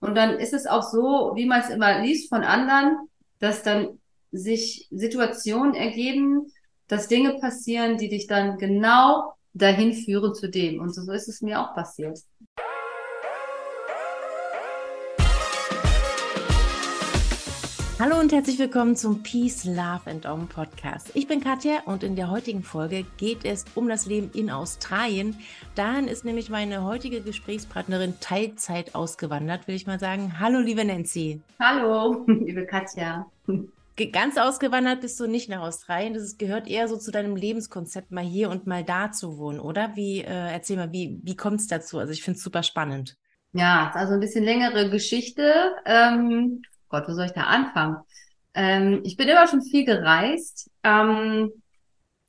Und dann ist es auch so, wie man es immer liest von anderen, dass dann sich Situationen ergeben, dass Dinge passieren, die dich dann genau dahin führen zu dem. Und so ist es mir auch passiert. Hallo und herzlich willkommen zum Peace, Love and Om Podcast. Ich bin Katja und in der heutigen Folge geht es um das Leben in Australien. Dahin ist nämlich meine heutige Gesprächspartnerin Teilzeit ausgewandert, will ich mal sagen. Hallo, liebe Nancy. Hallo, liebe Katja. Ganz ausgewandert bist du nicht nach Australien. Das gehört eher so zu deinem Lebenskonzept, mal hier und mal da zu wohnen, oder? Wie, äh, erzähl mal, wie, wie kommt es dazu? Also ich finde es super spannend. Ja, also ein bisschen längere Geschichte. Ähm, Gott, wo soll ich da anfangen? Ähm, ich bin immer schon viel gereist. Ähm,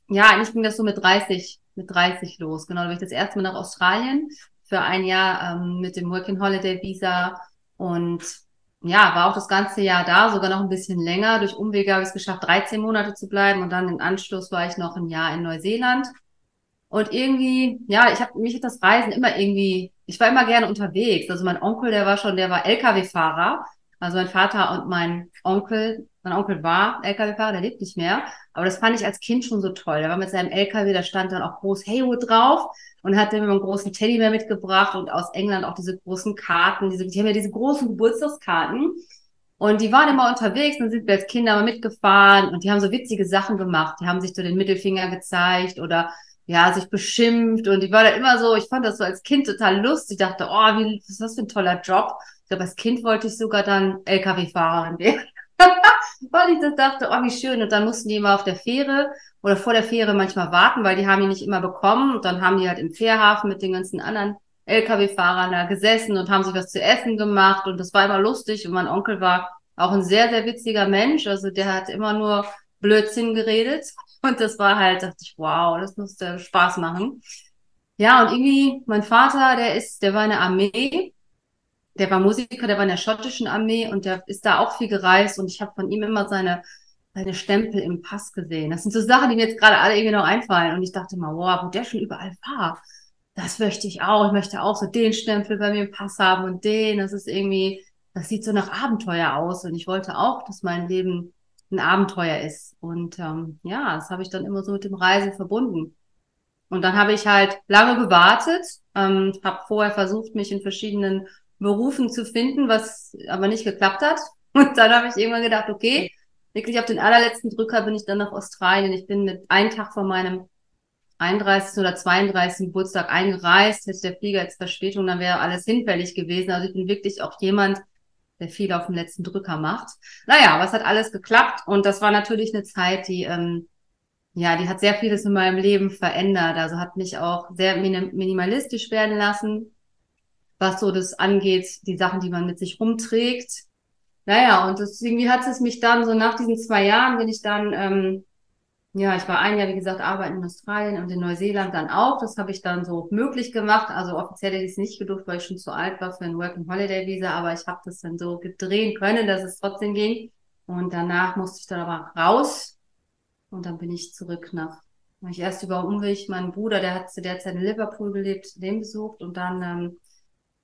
ja, eigentlich ging das so mit 30, mit 30 los. Genau, da bin ich das erste Mal nach Australien für ein Jahr ähm, mit dem Working Holiday Visa und ja, war auch das ganze Jahr da, sogar noch ein bisschen länger. Durch Umwege habe ich es geschafft, 13 Monate zu bleiben und dann im Anschluss war ich noch ein Jahr in Neuseeland. Und irgendwie, ja, ich habe mich hat das Reisen immer irgendwie, ich war immer gerne unterwegs. Also mein Onkel, der war schon, der war LKW-Fahrer also mein Vater und mein Onkel, mein Onkel war LKW-Fahrer, der lebt nicht mehr. Aber das fand ich als Kind schon so toll. Der war mit seinem LKW, da stand dann auch groß Haywood drauf und hat mir einen großen Teddybär mitgebracht und aus England auch diese großen Karten. Diese, die haben ja diese großen Geburtstagskarten. Und die waren immer unterwegs, dann sind wir als Kinder mal mitgefahren und die haben so witzige Sachen gemacht. Die haben sich so den Mittelfinger gezeigt oder ja, sich beschimpft und ich war da immer so, ich fand das so als Kind total lustig. Ich dachte, oh, wie, was ist das für ein toller Job glaube, als Kind wollte ich sogar dann LKW-Fahrerin werden. weil ich das dachte, oh, wie schön. Und dann mussten die immer auf der Fähre oder vor der Fähre manchmal warten, weil die haben die nicht immer bekommen. Und dann haben die halt im Fährhafen mit den ganzen anderen LKW-Fahrern da gesessen und haben sich was zu essen gemacht. Und das war immer lustig. Und mein Onkel war auch ein sehr, sehr witziger Mensch. Also der hat immer nur Blödsinn geredet. Und das war halt, dachte ich, wow, das musste Spaß machen. Ja, und irgendwie, mein Vater, der ist, der war in der Armee der war Musiker, der war in der schottischen Armee und der ist da auch viel gereist und ich habe von ihm immer seine, seine Stempel im Pass gesehen. Das sind so Sachen, die mir jetzt gerade alle irgendwie noch einfallen und ich dachte mal, wow, wo der schon überall war, das möchte ich auch. Ich möchte auch so den Stempel bei mir im Pass haben und den. Das ist irgendwie, das sieht so nach Abenteuer aus und ich wollte auch, dass mein Leben ein Abenteuer ist. Und ähm, ja, das habe ich dann immer so mit dem Reisen verbunden. Und dann habe ich halt lange gewartet, ähm, habe vorher versucht, mich in verschiedenen Berufen zu finden, was aber nicht geklappt hat. Und dann habe ich irgendwann gedacht, okay, wirklich auf den allerletzten Drücker bin ich dann nach Australien. Ich bin mit einem Tag vor meinem 31. oder 32. Geburtstag eingereist. Hätte der Flieger jetzt Verspätung, dann wäre alles hinfällig gewesen. Also ich bin wirklich auch jemand, der viel auf den letzten Drücker macht. Naja, aber es hat alles geklappt und das war natürlich eine Zeit, die, ähm, ja, die hat sehr vieles in meinem Leben verändert. Also hat mich auch sehr minimalistisch werden lassen was so das angeht, die Sachen, die man mit sich rumträgt. Naja, und das, irgendwie hat es mich dann so nach diesen zwei Jahren bin ich dann, ähm, ja, ich war ein Jahr, wie gesagt, arbeiten in Australien und in Neuseeland dann auch. Das habe ich dann so möglich gemacht. Also offiziell hätte ich es nicht gedurft, weil ich schon zu alt war für ein Working Holiday Visa, aber ich habe das dann so gedrehen können, dass es trotzdem ging. Und danach musste ich dann aber raus und dann bin ich zurück nach, ich erst über Umweg meinen Bruder, der hat zu der Zeit in Liverpool gelebt, den besucht und dann ähm,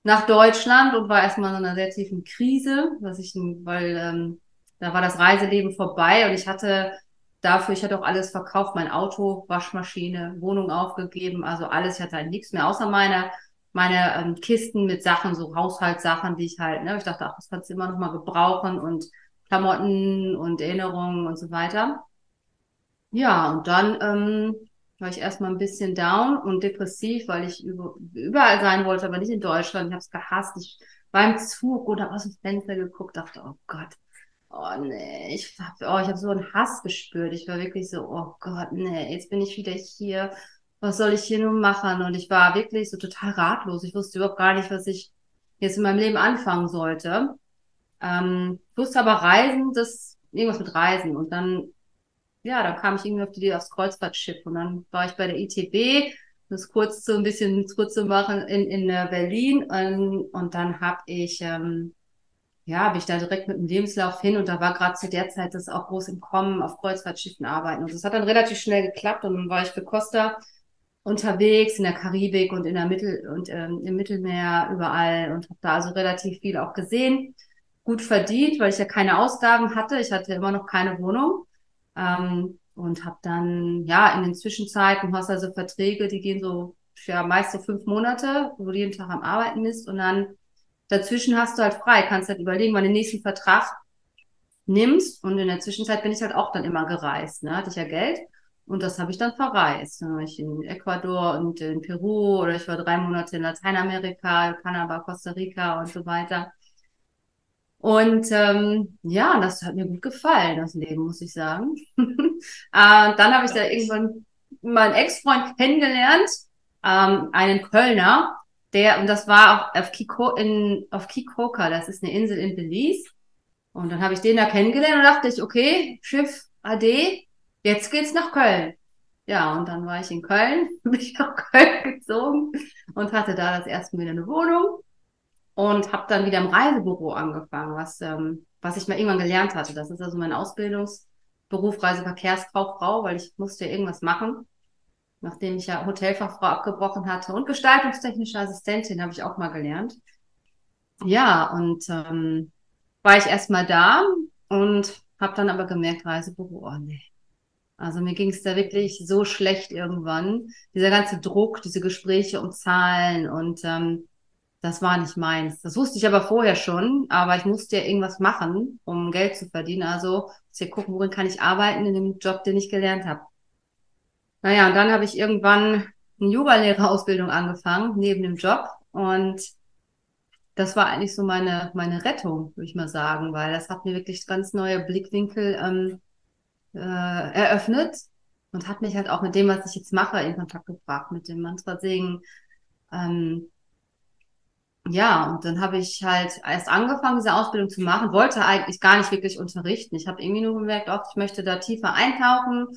nach Deutschland und war erstmal in einer sehr tiefen Krise, was ich, weil ähm, da war das Reiseleben vorbei und ich hatte dafür, ich hatte auch alles verkauft, mein Auto, Waschmaschine, Wohnung aufgegeben, also alles, ich hatte halt nichts mehr, außer meine, meine ähm, Kisten mit Sachen, so Haushaltssachen, die ich halt, ne, ich dachte, ach, das kannst du immer noch mal gebrauchen und Klamotten und Erinnerungen und so weiter. Ja, und dann ähm, war ich erstmal ein bisschen down und depressiv, weil ich überall sein wollte, aber nicht in Deutschland. Ich habe es gehasst. Ich war im Zug oder aus dem Fenster geguckt, dachte, oh Gott, oh nee, ich habe oh, ich hab so einen Hass gespürt. Ich war wirklich so, oh Gott, nee, jetzt bin ich wieder hier. was soll ich hier nun machen? Und ich war wirklich so total ratlos. Ich wusste überhaupt gar nicht, was ich jetzt in meinem Leben anfangen sollte. Ähm, wusste aber Reisen, das irgendwas mit Reisen. Und dann, ja, dann kam ich irgendwie auf die Idee aufs Kreuzfahrtschiff und dann war ich bei der ITB, das kurz so ein bisschen kurz zu machen in, in äh, Berlin und, und dann habe ich ähm, ja, bin ich da direkt mit dem Lebenslauf hin und da war gerade zu der Zeit das auch groß im Kommen auf Kreuzfahrtschiffen arbeiten und das hat dann relativ schnell geklappt und dann war ich für Costa unterwegs in der Karibik und in der Mittel und ähm, im Mittelmeer überall und habe da also relativ viel auch gesehen gut verdient, weil ich ja keine Ausgaben hatte. Ich hatte immer noch keine Wohnung. Ähm, und habe dann, ja, in den Zwischenzeiten, hast also Verträge, die gehen so, ja, meist so fünf Monate, wo du jeden Tag am Arbeiten bist. Und dann dazwischen hast du halt frei, kannst halt überlegen, wann den nächsten Vertrag nimmst. Und in der Zwischenzeit bin ich halt auch dann immer gereist. Ne? Hatte ich ja Geld. Und das habe ich dann verreist. Dann war ich in Ecuador und in Peru oder ich war drei Monate in Lateinamerika, Kanada, Costa Rica und so weiter. Und ähm, ja, das hat mir gut gefallen, das Leben, muss ich sagen. äh, dann habe ich da irgendwann meinen Ex-Freund kennengelernt, ähm, einen Kölner, der, und das war auch auf, Kiko, in, auf Kikoka, das ist eine Insel in Belize. Und dann habe ich den da kennengelernt und dachte ich, okay, Schiff AD, jetzt geht's nach Köln. Ja, und dann war ich in Köln, bin ich nach Köln gezogen und hatte da das erste Mal wieder eine Wohnung und habe dann wieder im Reisebüro angefangen, was, ähm, was ich mal irgendwann gelernt hatte. Das ist also mein Ausbildungsberuf Reiseverkehrskauffrau, weil ich musste ja irgendwas machen, nachdem ich ja Hotelfachfrau abgebrochen hatte. Und gestaltungstechnische Assistentin habe ich auch mal gelernt. Ja, und ähm, war ich erstmal da und habe dann aber gemerkt, Reisebüro, oh nee. Also mir ging es da wirklich so schlecht irgendwann. Dieser ganze Druck, diese Gespräche um Zahlen und ähm, das war nicht meins. Das wusste ich aber vorher schon, aber ich musste ja irgendwas machen, um Geld zu verdienen. Also muss ja gucken, worin kann ich arbeiten in dem Job, den ich gelernt habe. Naja, und dann habe ich irgendwann eine Yoga-Lehrerausbildung angefangen, neben dem Job. Und das war eigentlich so meine, meine Rettung, würde ich mal sagen, weil das hat mir wirklich ganz neue Blickwinkel ähm, äh, eröffnet und hat mich halt auch mit dem, was ich jetzt mache, in Kontakt gebracht, mit dem Mantra singen, ähm, ja, und dann habe ich halt erst angefangen, diese Ausbildung zu machen, wollte eigentlich gar nicht wirklich unterrichten. Ich habe irgendwie nur gemerkt, oh, ich möchte da tiefer eintauchen.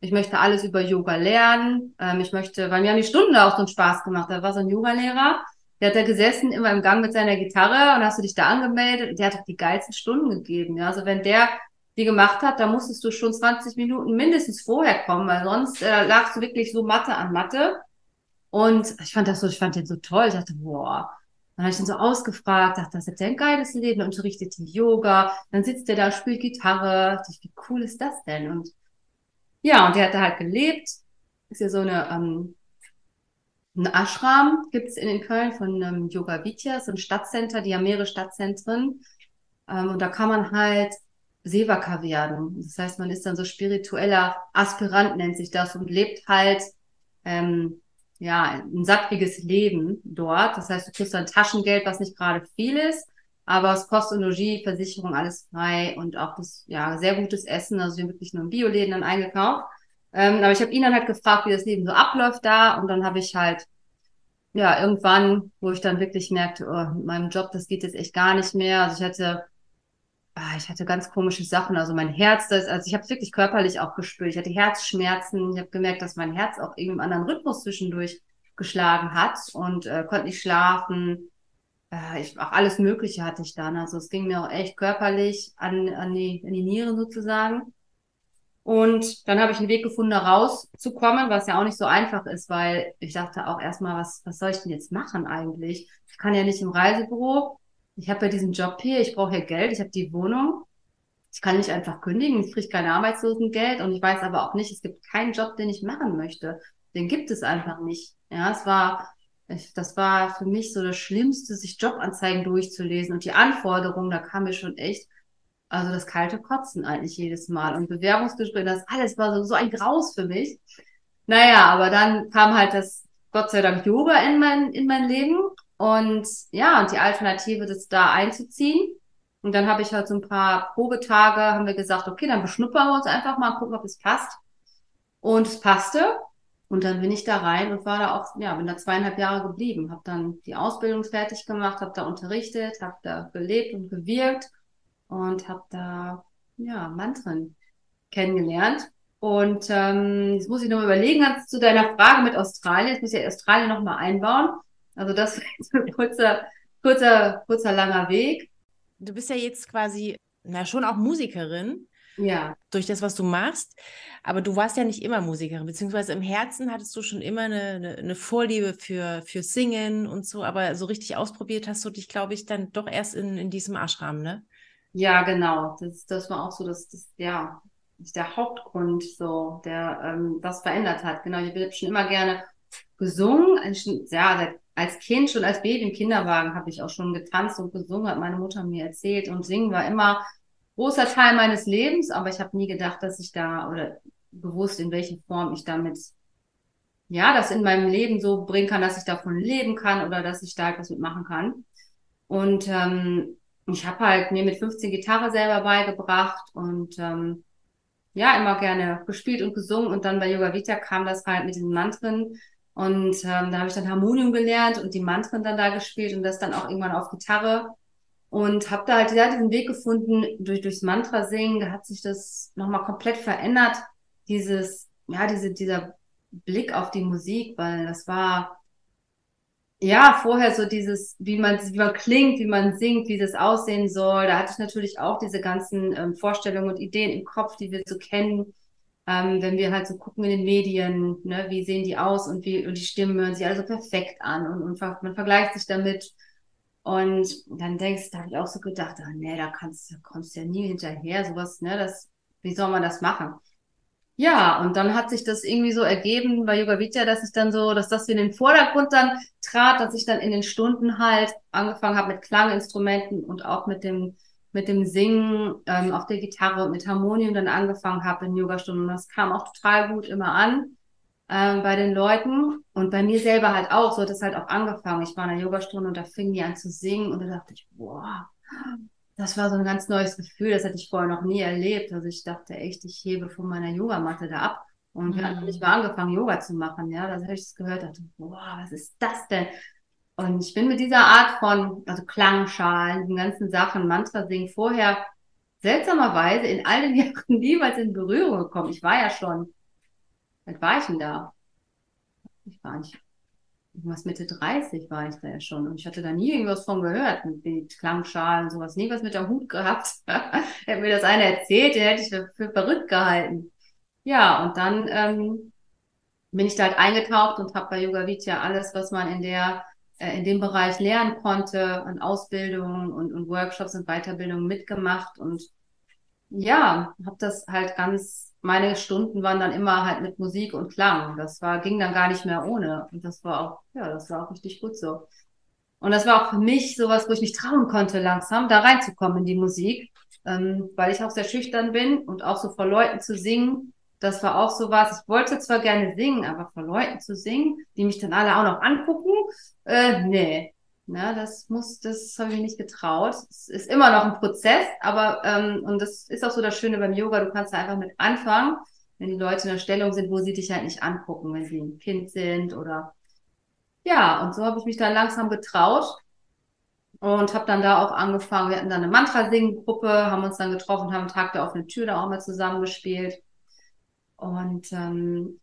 Ich möchte alles über Yoga lernen. Ähm, ich möchte, weil mir haben die Stunden auch so einen Spaß gemacht. Da war so ein Yoga-Lehrer, der hat da gesessen, immer im Gang mit seiner Gitarre und hast du dich da angemeldet und der hat auch die geilsten Stunden gegeben. Ja, also wenn der die gemacht hat, da musstest du schon 20 Minuten mindestens vorher kommen, weil sonst äh, lagst du wirklich so Mathe an Mathe. Und ich fand das so, ich fand den so toll. Ich dachte, boah, dann habe ich ihn so ausgefragt, dachte, das ist ja ein geiles Leben, unterrichtet die Yoga, dann sitzt er da, spielt Gitarre, dachte wie cool ist das denn? Und ja, und der hat da halt gelebt, ist ja so eine, ähm, ein Ashram gibt's in, in Köln von ähm, Yoga Vidya, so ein Stadtcenter, die haben mehrere Stadtzentren. Ähm, und da kann man halt Sevaka werden. Das heißt, man ist dann so spiritueller Aspirant, nennt sich das, und lebt halt ähm, ja, ein sattiges Leben dort. Das heißt, du kriegst dann Taschengeld, was nicht gerade viel ist, aber es Kost und Logis, Versicherung, alles frei und auch das, ja, sehr gutes Essen. Also wir haben wirklich nur im Bioläden dann eingekauft. Ähm, aber ich habe ihn dann halt gefragt, wie das Leben so abläuft da und dann habe ich halt, ja, irgendwann, wo ich dann wirklich merkte, oh, mit meinem Job, das geht jetzt echt gar nicht mehr. Also ich hatte ich hatte ganz komische Sachen. Also mein Herz, das, also ich habe es wirklich körperlich auch gespürt. Ich hatte Herzschmerzen. Ich habe gemerkt, dass mein Herz auch irgendwie einen anderen Rhythmus zwischendurch geschlagen hat und äh, konnte nicht schlafen. Äh, ich, auch alles Mögliche hatte ich dann. Also es ging mir auch echt körperlich an, an, die, an die Nieren sozusagen. Und dann habe ich einen Weg gefunden, da rauszukommen, was ja auch nicht so einfach ist, weil ich dachte auch erstmal, was, was soll ich denn jetzt machen eigentlich? Ich kann ja nicht im Reisebüro ich habe ja diesen Job hier, ich brauche ja Geld, ich habe die Wohnung. Ich kann nicht einfach kündigen, ich kriege kein Arbeitslosengeld und ich weiß aber auch nicht, es gibt keinen Job, den ich machen möchte. Den gibt es einfach nicht. Ja, es war, das war für mich so das Schlimmste, sich Jobanzeigen durchzulesen und die Anforderungen, da kam mir schon echt, also das kalte Kotzen eigentlich jedes Mal und Bewerbungsgespräche, das alles war so, so ein Graus für mich. Naja, aber dann kam halt das, Gott sei Dank, Yoga in mein, in mein Leben und ja, und die Alternative, das da einzuziehen. Und dann habe ich halt so ein paar Probetage, haben wir gesagt, okay, dann beschnuppern wir uns einfach mal, gucken, ob es passt. Und es passte. Und dann bin ich da rein und war da auch, ja, bin da zweieinhalb Jahre geblieben, habe dann die Ausbildung fertig gemacht, habe da unterrichtet, habe da gelebt und gewirkt und habe da, ja, Mantren kennengelernt. Und ähm, jetzt muss ich noch überlegen, zu deiner Frage mit Australien, jetzt muss ich ja Australien nochmal einbauen. Also das ist ein kurzer, kurzer, kurzer, langer Weg. Du bist ja jetzt quasi, na schon auch Musikerin. Ja. Durch das, was du machst. Aber du warst ja nicht immer Musikerin, beziehungsweise im Herzen hattest du schon immer eine, eine, eine Vorliebe für, für Singen und so, aber so richtig ausprobiert hast du dich, glaube ich, dann doch erst in, in diesem Ashram, ne? Ja, genau. Das, das war auch so, dass das, ja, der Hauptgrund, so, der ähm, das verändert hat. Genau, ich habe schon immer gerne gesungen. Ja, als Kind, schon als Baby im Kinderwagen habe ich auch schon getanzt und gesungen, hat meine Mutter mir erzählt. Und singen war immer großer Teil meines Lebens, aber ich habe nie gedacht, dass ich da oder bewusst in welcher Form ich damit ja, das in meinem Leben so bringen kann, dass ich davon leben kann oder dass ich da etwas mitmachen kann. Und ähm, ich habe halt mir mit 15 Gitarre selber beigebracht und ähm, ja, immer gerne gespielt und gesungen. Und dann bei Yoga Vita kam das halt mit den Mantren. Und ähm, da habe ich dann Harmonium gelernt und die Mantren dann da gespielt und das dann auch irgendwann auf Gitarre und habe da halt ja, diesen Weg gefunden durch durchs Mantra singen. Da hat sich das nochmal komplett verändert. Dieses ja diese dieser Blick auf die Musik, weil das war ja vorher so dieses wie man wie man klingt, wie man singt, wie das aussehen soll. Da hatte ich natürlich auch diese ganzen ähm, Vorstellungen und Ideen im Kopf, die wir so kennen. Ähm, wenn wir halt so gucken in den Medien, ne, wie sehen die aus und wie und die Stimmen hören sich alle so perfekt an und, und man vergleicht sich damit und dann denkst, da habe ich auch so gedacht, ah, nee, da kannst, da kommst du ja nie hinterher, sowas, ne, das, wie soll man das machen? Ja, und dann hat sich das irgendwie so ergeben bei Yoga Vidya, dass ich dann so, dass das in den Vordergrund dann trat, dass ich dann in den Stunden halt angefangen habe mit Klanginstrumenten und auch mit dem mit dem Singen ähm, auf der Gitarre und mit Harmonium dann angefangen habe in Yogastunden. Und das kam auch total gut immer an ähm, bei den Leuten und bei mir selber halt auch. So hat es halt auch angefangen. Ich war in einer Yogastunde und da fing die an zu singen und da dachte ich, boah, das war so ein ganz neues Gefühl. Das hatte ich vorher noch nie erlebt. Also ich dachte echt, ich hebe von meiner Yogamatte da ab. Und wir hatten nicht mal angefangen, Yoga zu machen. Ja, da habe ich das gehört, dachte, boah, was ist das denn? Und ich bin mit dieser Art von, also Klangschalen, den ganzen Sachen, Mantra singen vorher seltsamerweise in all den Jahren niemals in Berührung gekommen. Ich war ja schon was war ich denn da? Ich war nicht, irgendwas Mitte 30 war ich da ja schon. Und ich hatte da nie irgendwas von gehört, mit Klangschalen, sowas, nie was mit der Hut gehabt. hätte mir das einer erzählt, den hätte ich für, für verrückt gehalten. Ja, und dann ähm, bin ich da halt eingetaucht und habe bei Yoga Vidya alles, was man in der in dem Bereich lernen konnte, an Ausbildungen und, und Workshops und Weiterbildungen mitgemacht und ja, habe das halt ganz, meine Stunden waren dann immer halt mit Musik und Klang. Das war, ging dann gar nicht mehr ohne. Und das war auch, ja, das war auch richtig gut so. Und das war auch für mich sowas, wo ich mich trauen konnte, langsam da reinzukommen in die Musik, ähm, weil ich auch sehr schüchtern bin und auch so vor Leuten zu singen. Das war auch so was. Ich wollte zwar gerne singen, aber vor Leuten zu singen, die mich dann alle auch noch angucken, äh, nee, na, das muss, das habe ich nicht getraut. Es ist immer noch ein Prozess, aber ähm, und das ist auch so das Schöne beim Yoga, du kannst da einfach mit anfangen, wenn die Leute in einer Stellung sind, wo sie dich halt nicht angucken, wenn sie ein Kind sind oder ja, und so habe ich mich dann langsam getraut und habe dann da auch angefangen. Wir hatten dann eine Mantra-Singen-Gruppe, haben uns dann getroffen, haben Tag der offenen Tür da auch mal zusammengespielt. Und ähm,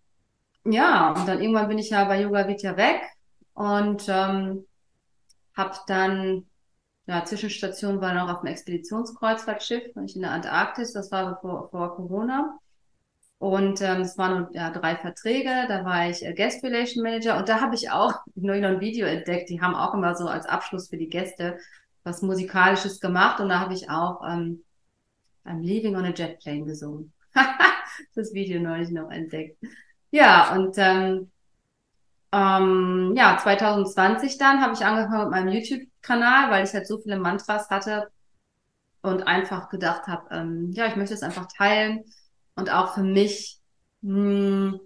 ja, und dann irgendwann bin ich ja bei Yoga Vidya weg und ähm, habe dann, ja, Zwischenstation war noch auf dem Expeditionskreuzfahrtschiff, ich in der Antarktis, das war vor, vor Corona. Und ähm, es waren ja, drei Verträge, da war ich äh, Guest Relation Manager und da habe ich auch nur noch ein Video entdeckt. Die haben auch immer so als Abschluss für die Gäste was Musikalisches gemacht und da habe ich auch ähm, I'm Leaving on a Jet Plane gesungen. das Video neulich noch entdeckt. Ja, und ähm, ähm, ja, 2020 dann habe ich angefangen mit meinem YouTube-Kanal, weil ich halt so viele Mantras hatte und einfach gedacht habe, ähm, ja, ich möchte es einfach teilen und auch für mich, mh, hm,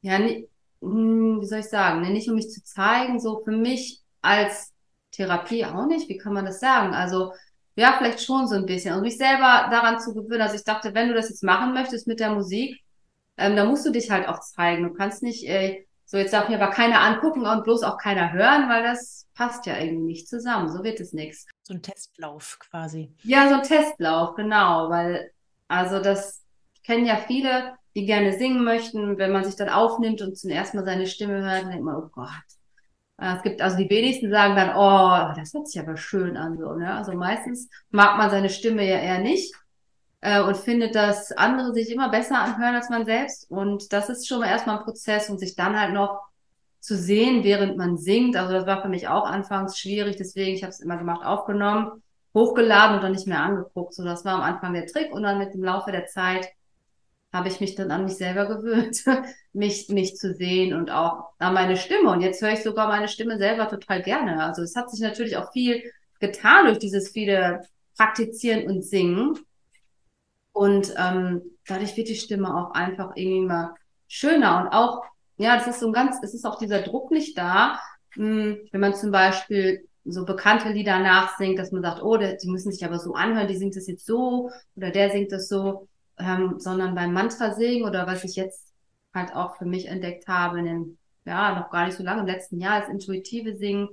ja, mh, hm, wie soll ich sagen, ne, nicht um mich zu zeigen, so für mich als Therapie auch nicht, wie kann man das sagen? Also, ja, vielleicht schon so ein bisschen. Und mich selber daran zu gewöhnen. Also ich dachte, wenn du das jetzt machen möchtest mit der Musik, ähm, da musst du dich halt auch zeigen. Du kannst nicht äh, So, jetzt darf mir aber keiner angucken und bloß auch keiner hören, weil das passt ja irgendwie nicht zusammen. So wird es nichts. So ein Testlauf quasi. Ja, so ein Testlauf, genau, weil, also das kennen ja viele, die gerne singen möchten. Wenn man sich dann aufnimmt und zum ersten Mal seine Stimme hört, dann denkt man, oh Gott. Es gibt also die wenigsten sagen dann, oh, das hört sich aber schön an, so, ne? Also meistens mag man seine Stimme ja eher nicht äh, und findet, dass andere sich immer besser anhören als man selbst. Und das ist schon erstmal ein Prozess und sich dann halt noch zu sehen, während man singt. Also das war für mich auch anfangs schwierig, deswegen, ich habe es immer gemacht, aufgenommen, hochgeladen und dann nicht mehr angeguckt. So, das war am Anfang der Trick und dann mit dem Laufe der Zeit habe ich mich dann an mich selber gewöhnt, mich, mich zu sehen und auch an meine Stimme. Und jetzt höre ich sogar meine Stimme selber total gerne. Also es hat sich natürlich auch viel getan durch dieses viele Praktizieren und Singen. Und ähm, dadurch wird die Stimme auch einfach irgendwie mal schöner. Und auch, ja, das ist so ein ganz, es ist auch dieser Druck nicht da, mh, hm, wenn man zum Beispiel so bekannte Lieder nachsingt, dass man sagt, oh, die, müssen sich aber so anhören, die singt das jetzt so oder der singt das so, ähm, sondern beim Mantra singen oder was ich jetzt halt auch für mich entdeckt habe, in den, ja, noch gar nicht so lange, im letzten Jahr, als intuitive Singen,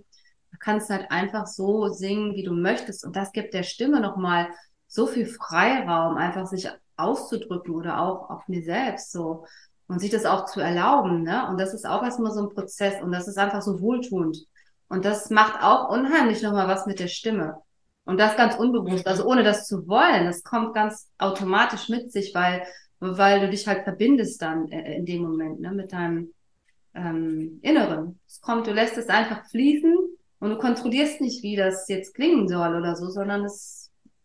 da kannst du halt einfach so singen, wie du möchtest. Und das gibt der Stimme nochmal so viel Freiraum, einfach sich auszudrücken oder auch auf mir selbst so und sich das auch zu erlauben, ne? Und das ist auch erstmal so ein Prozess und das ist einfach so wohltuend. Und das macht auch unheimlich nochmal was mit der Stimme. Und das ganz unbewusst, also ohne das zu wollen. Das kommt ganz automatisch mit sich, weil, weil du dich halt verbindest dann äh, in dem Moment, ne, mit deinem ähm, Inneren. Es kommt, du lässt es einfach fließen und du kontrollierst nicht, wie das jetzt klingen soll oder so, sondern es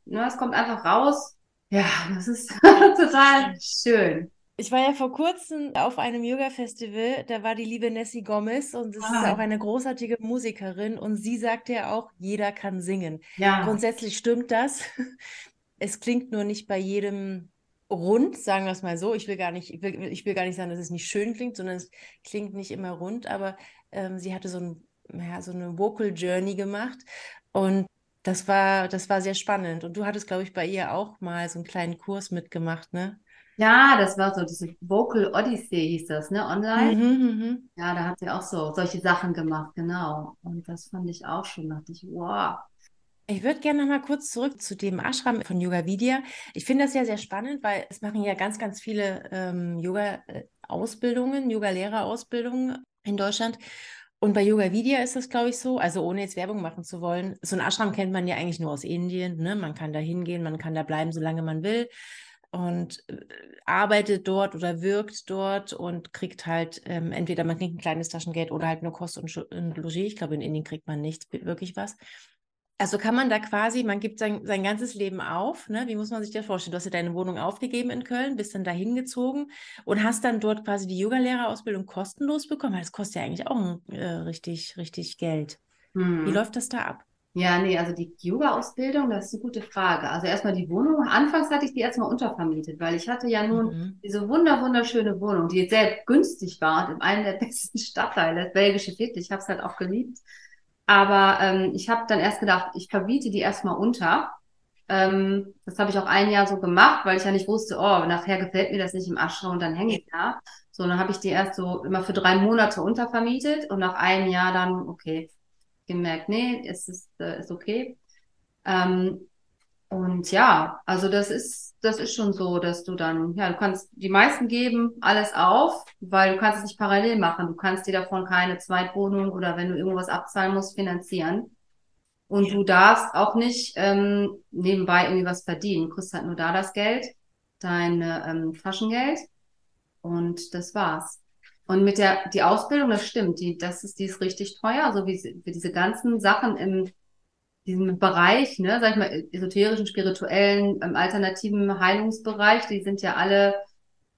Ne, es kommt einfach raus. Ja, das ist total schön. Ich war ja vor kurzem auf einem Yoga-Festival, da war die liebe Nessie Gomez und das ah. ist auch eine großartige Musikerin und sie sagte ja auch, jeder kann singen. Ja. Grundsätzlich stimmt das. Es klingt nur nicht bei jedem rund, sagen wir es mal so. Ich will gar nicht, ich will, ich will gar nicht sagen, dass es nicht schön klingt, sondern es klingt nicht immer rund, aber ähm, sie hatte so, ein, ja, so eine Vocal Journey gemacht und das war, das war sehr spannend. Und du hattest, glaube ich, bei ihr auch mal so einen kleinen Kurs mitgemacht, ne? Ja, das war so diese Vocal Odyssey hieß das, ne? Online. Mhm, mh. Ja, da hat sie auch so solche Sachen gemacht, genau. Und das fand ich auch schon, dachte ich, wow. Ich würde gerne noch mal kurz zurück zu dem Ashram von Yoga Vidya. Ich finde das ja sehr spannend, weil es machen ja ganz, ganz viele ähm, Yoga-Ausbildungen, Yoga-Lehrerausbildungen in Deutschland. Und bei Yoga Vidya ist das, glaube ich, so, also ohne jetzt Werbung machen zu wollen. So ein Ashram kennt man ja eigentlich nur aus Indien. Ne? Man kann da hingehen, man kann da bleiben, solange man will und äh, arbeitet dort oder wirkt dort und kriegt halt ähm, entweder man kriegt ein kleines Taschengeld oder halt nur Kost und, und Logis. Ich glaube, in Indien kriegt man nichts, wirklich was. Also kann man da quasi, man gibt sein, sein ganzes Leben auf, ne? Wie muss man sich das vorstellen? Du hast ja deine Wohnung aufgegeben in Köln, bist dann da hingezogen und hast dann dort quasi die Yogalehrerausbildung kostenlos bekommen. Das kostet ja eigentlich auch äh, richtig, richtig Geld. Hm. Wie läuft das da ab? Ja, nee, also die Yoga-Ausbildung, das ist eine gute Frage. Also erstmal die Wohnung. Anfangs hatte ich die erstmal untervermietet, weil ich hatte ja nun mhm. diese wunder wunderschöne Wohnung, die sehr günstig war und in einem der besten Stadtteile, das belgische Viertel. Ich habe es halt auch geliebt. Aber ähm, ich habe dann erst gedacht, ich verbiete die erstmal unter. Ähm, das habe ich auch ein Jahr so gemacht, weil ich ja nicht wusste, oh, nachher gefällt mir das nicht im Ashram und dann hänge ich da. So, dann habe ich die erst so immer für drei Monate untervermietet und nach einem Jahr dann, okay, gemerkt, nee, es ist, äh, ist okay. Ähm, und ja, also das ist, das ist schon so, dass du dann, ja, du kannst, die meisten geben alles auf, weil du kannst es nicht parallel machen. Du kannst dir davon keine Zweitwohnung oder wenn du irgendwas abzahlen musst, finanzieren. Und du darfst auch nicht ähm, nebenbei irgendwie was verdienen. Du kriegst halt nur da das Geld, dein ähm, Taschengeld und das war's. Und mit der die Ausbildung, das stimmt, die das ist die ist richtig teuer, also wie, wie diese ganzen Sachen im diesem Bereich, ne, sag ich mal, esoterischen, spirituellen, ähm, alternativen Heilungsbereich, die sind ja alle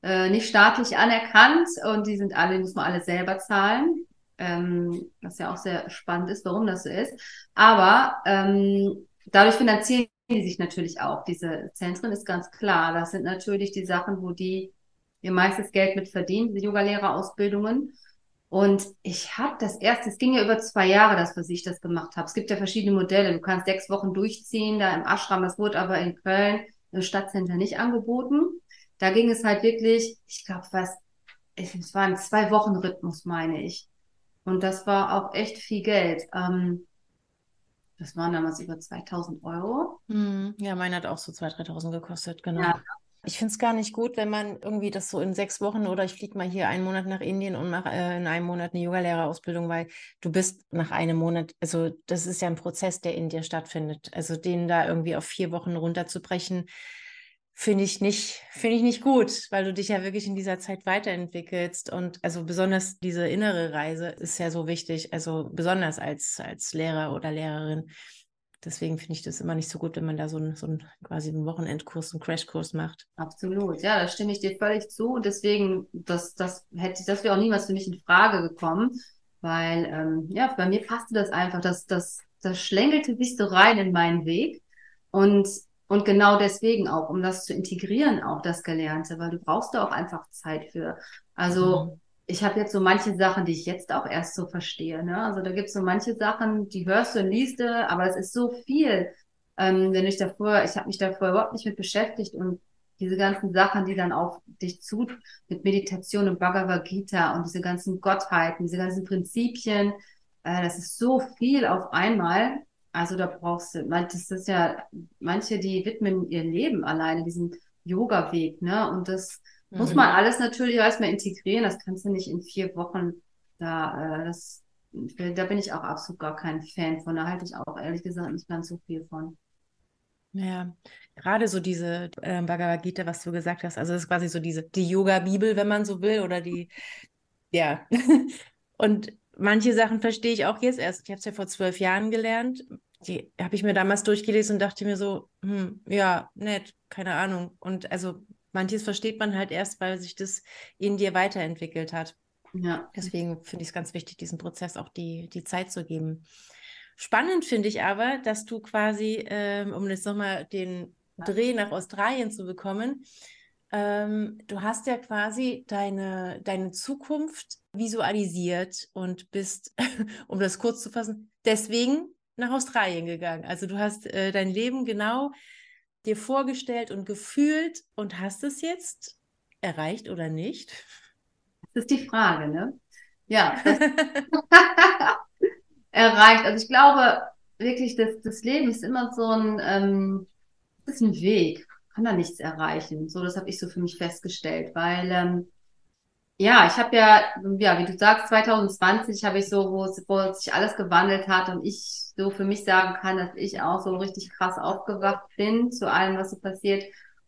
äh, nicht staatlich anerkannt und die sind alle, die muss man alle selber zahlen. Ähm, was ja auch sehr spannend ist, warum das so ist. Aber ähm, dadurch finanzieren die sich natürlich auch. Diese Zentren ist ganz klar. Das sind natürlich die Sachen, wo die ihr meistes Geld mit verdienen, diese Yoga-Lehrerausbildungen. Und ich habe das erste, es ging ja über zwei Jahre, dass was ich das gemacht habe. Es gibt ja verschiedene Modelle. Du kannst sechs Wochen durchziehen, da im Ashram, das wurde aber in Köln im Stadtcenter nicht angeboten. Da ging es halt wirklich, ich glaube, was es war ein zwei Wochen Rhythmus, meine ich. Und das war auch echt viel Geld. Ähm, das waren damals über 2000 Euro. Hm, ja, meine hat auch so 2.000, 3.000 gekostet, genau. Ja. Ich finde es gar nicht gut, wenn man irgendwie das so in sechs Wochen oder ich fliege mal hier einen Monat nach Indien und mache äh, in einem Monat eine Yogalehrerausbildung, weil du bist nach einem Monat, also das ist ja ein Prozess, der in dir stattfindet. Also den da irgendwie auf vier Wochen runterzubrechen, finde ich nicht, finde ich nicht gut, weil du dich ja wirklich in dieser Zeit weiterentwickelst. Und also besonders diese innere Reise ist ja so wichtig, also besonders als, als Lehrer oder Lehrerin. Deswegen finde ich das immer nicht so gut, wenn man da so einen, so einen quasi einen Wochenendkurs, einen Crashkurs macht. Absolut, ja, da stimme ich dir völlig zu. Und deswegen, das, das hätte, das wäre auch niemals für mich in Frage gekommen, weil ähm, ja, bei mir passte das einfach. Das, das, das schlängelte sich so rein in meinen Weg. Und und genau deswegen auch, um das zu integrieren, auch das Gelernte, weil du brauchst da auch einfach Zeit für. Also mhm. Ich habe jetzt so manche Sachen, die ich jetzt auch erst so verstehe. Ne? Also da gibt es so manche Sachen, die hörst du und liest du, aber es ist so viel. Ähm, wenn ich davor, ich habe mich davor überhaupt nicht mit beschäftigt und diese ganzen Sachen, die dann auf dich zu, mit Meditation und Bhagavad Gita und diese ganzen Gottheiten, diese ganzen Prinzipien, äh, das ist so viel auf einmal. Also da brauchst du, das ist ja, manche, die widmen ihr Leben alleine diesem Yoga-Weg, ne? Und das mhm. muss man alles natürlich erstmal integrieren. Das kannst du nicht in vier Wochen da, äh, das, da bin ich auch absolut gar kein Fan von. Da halte ich auch ehrlich gesagt nicht ganz so viel von. Ja, gerade so diese äh, Bhagavad Gita, was du gesagt hast, also das ist quasi so diese, die Yoga-Bibel, wenn man so will, oder die, ja. Und manche Sachen verstehe ich auch jetzt erst. Ich habe es ja vor zwölf Jahren gelernt. Die habe ich mir damals durchgelesen und dachte mir so, hm, ja, nett, keine Ahnung. Und also manches versteht man halt erst, weil sich das in dir weiterentwickelt hat. Ja. Deswegen finde ich es ganz wichtig, diesen Prozess auch die, die Zeit zu geben. Spannend finde ich aber, dass du quasi, ähm, um jetzt nochmal den Dreh nach Australien zu bekommen, ähm, du hast ja quasi deine, deine Zukunft visualisiert und bist, um das kurz zu fassen, deswegen nach Australien gegangen. Also du hast äh, dein Leben genau dir vorgestellt und gefühlt und hast es jetzt erreicht oder nicht? Das ist die Frage, ne? Ja. erreicht. Also ich glaube wirklich, dass das Leben ist immer so ein, ähm, ist ein Weg kann da nichts erreichen. So, das habe ich so für mich festgestellt, weil ähm, ja, ich habe ja, ja, wie du sagst, 2020 habe ich so, wo, wo sich alles gewandelt hat und ich so für mich sagen kann, dass ich auch so richtig krass aufgewacht bin zu allem, was so passiert.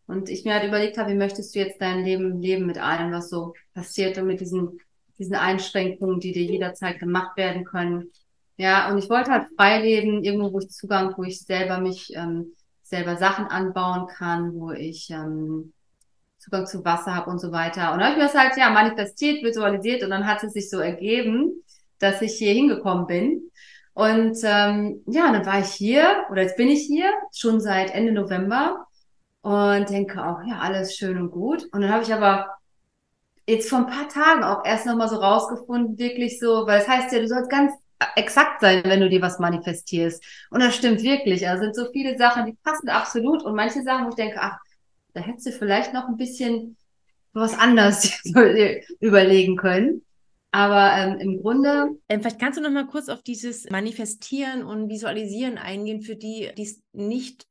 Und ich mir halt überlegt habe, wie möchtest du jetzt dein Leben leben mit allem, was so passiert und mit diesen, diesen Einschränkungen, die dir jederzeit gemacht werden können. Ja, und ich wollte halt frei leben, irgendwo, wo ich Zugang, wo ich selber mich ähm, selber Sachen anbauen kann, wo ich ähm, Zugang zu Wasser habe und so weiter. Und dann habe ich mir das halt ja manifestiert, visualisiert und dann hat es sich so ergeben, dass ich hier hingekommen bin. Und ähm, ja, dann war ich hier oder jetzt bin ich hier schon seit Ende November und denke auch, ja, alles schön und gut. Und dann habe ich aber jetzt vor ein paar Tagen auch erst nochmal so rausgefunden, wirklich so, weil es das heißt ja, du sollst ganz exakt sein, wenn du dir was manifestierst. Und das stimmt wirklich. Also sind so viele Sachen, die passen absolut. Und manche Sachen, wo ich denke, ach, da hättest du vielleicht noch ein bisschen was anderes überlegen können. Aber ähm, im Grunde. Ähm, vielleicht kannst du noch mal kurz auf dieses Manifestieren und Visualisieren eingehen, für die, die es nicht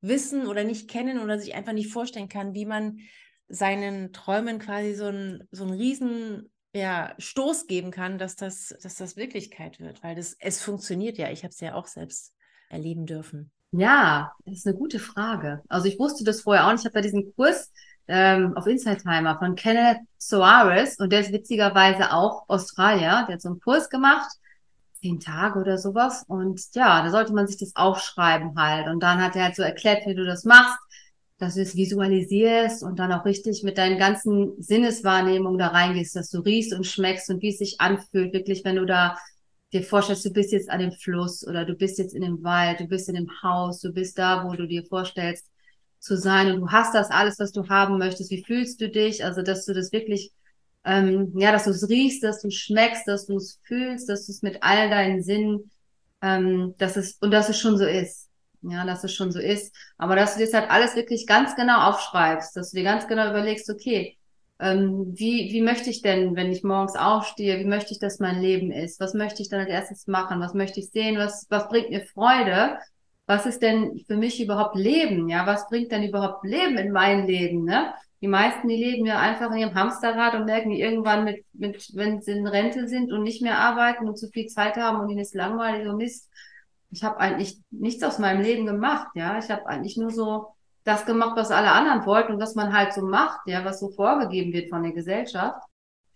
wissen oder nicht kennen oder sich einfach nicht vorstellen kann, wie man seinen Träumen quasi so ein, so riesen ja, Stoß geben kann, dass das, dass das Wirklichkeit wird, weil das, es funktioniert ja. Ich habe es ja auch selbst erleben dürfen. Ja, das ist eine gute Frage. Also ich wusste das vorher auch nicht. Ich habe da diesen Kurs ähm, auf Inside Timer von Kenneth Soares und der ist witzigerweise auch Australier. Der hat so einen Kurs gemacht, zehn Tage oder sowas. Und ja, da sollte man sich das aufschreiben halt. Und dann hat er halt so erklärt, wie du das machst dass du es visualisierst und dann auch richtig mit deinen ganzen Sinneswahrnehmungen da reingehst, dass du riechst und schmeckst und wie es sich anfühlt, wirklich, wenn du da dir vorstellst, du bist jetzt an dem Fluss oder du bist jetzt in dem Wald, du bist in dem Haus, du bist da, wo du dir vorstellst zu sein und du hast das alles, was du haben möchtest. Wie fühlst du dich? Also, dass du das wirklich, ähm, ja, dass du es riechst, dass du schmeckst, dass du es fühlst, dass du es mit all deinen Sinnen, ähm, dass es und dass es schon so ist ja, dass es schon so ist. Aber dass du das halt alles wirklich ganz genau aufschreibst, dass du dir ganz genau überlegst, okay, ähm, wie, wie möchte ich denn, wenn ich morgens aufstehe, wie möchte ich, dass mein Leben ist? Was möchte ich dann als erstes machen? Was möchte ich sehen? Was, was bringt mir Freude? Was ist denn für mich überhaupt Leben? Ja, was bringt denn überhaupt Leben in mein Leben? Ne? Die meisten, die leben ja einfach in ihrem Hamsterrad und merken die irgendwann mit, mit, wenn sie in Rente sind und nicht mehr arbeiten und zu viel Zeit haben und ihnen ist langweilig und Mist. Ich habe eigentlich nichts aus meinem Leben gemacht, ja. Ich habe eigentlich nur so das gemacht, was alle anderen wollten und was man halt so macht, ja, was so vorgegeben wird von der Gesellschaft.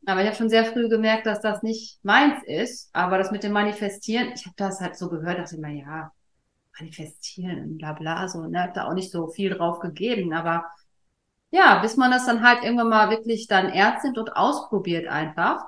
Aber ich habe schon sehr früh gemerkt, dass das nicht meins ist. Aber das mit dem Manifestieren, ich habe das halt so gehört, dachte immer, ja, manifestieren und bla bla, so, ne, hab da auch nicht so viel drauf gegeben. Aber ja, bis man das dann halt irgendwann mal wirklich dann ernst nimmt und ausprobiert einfach.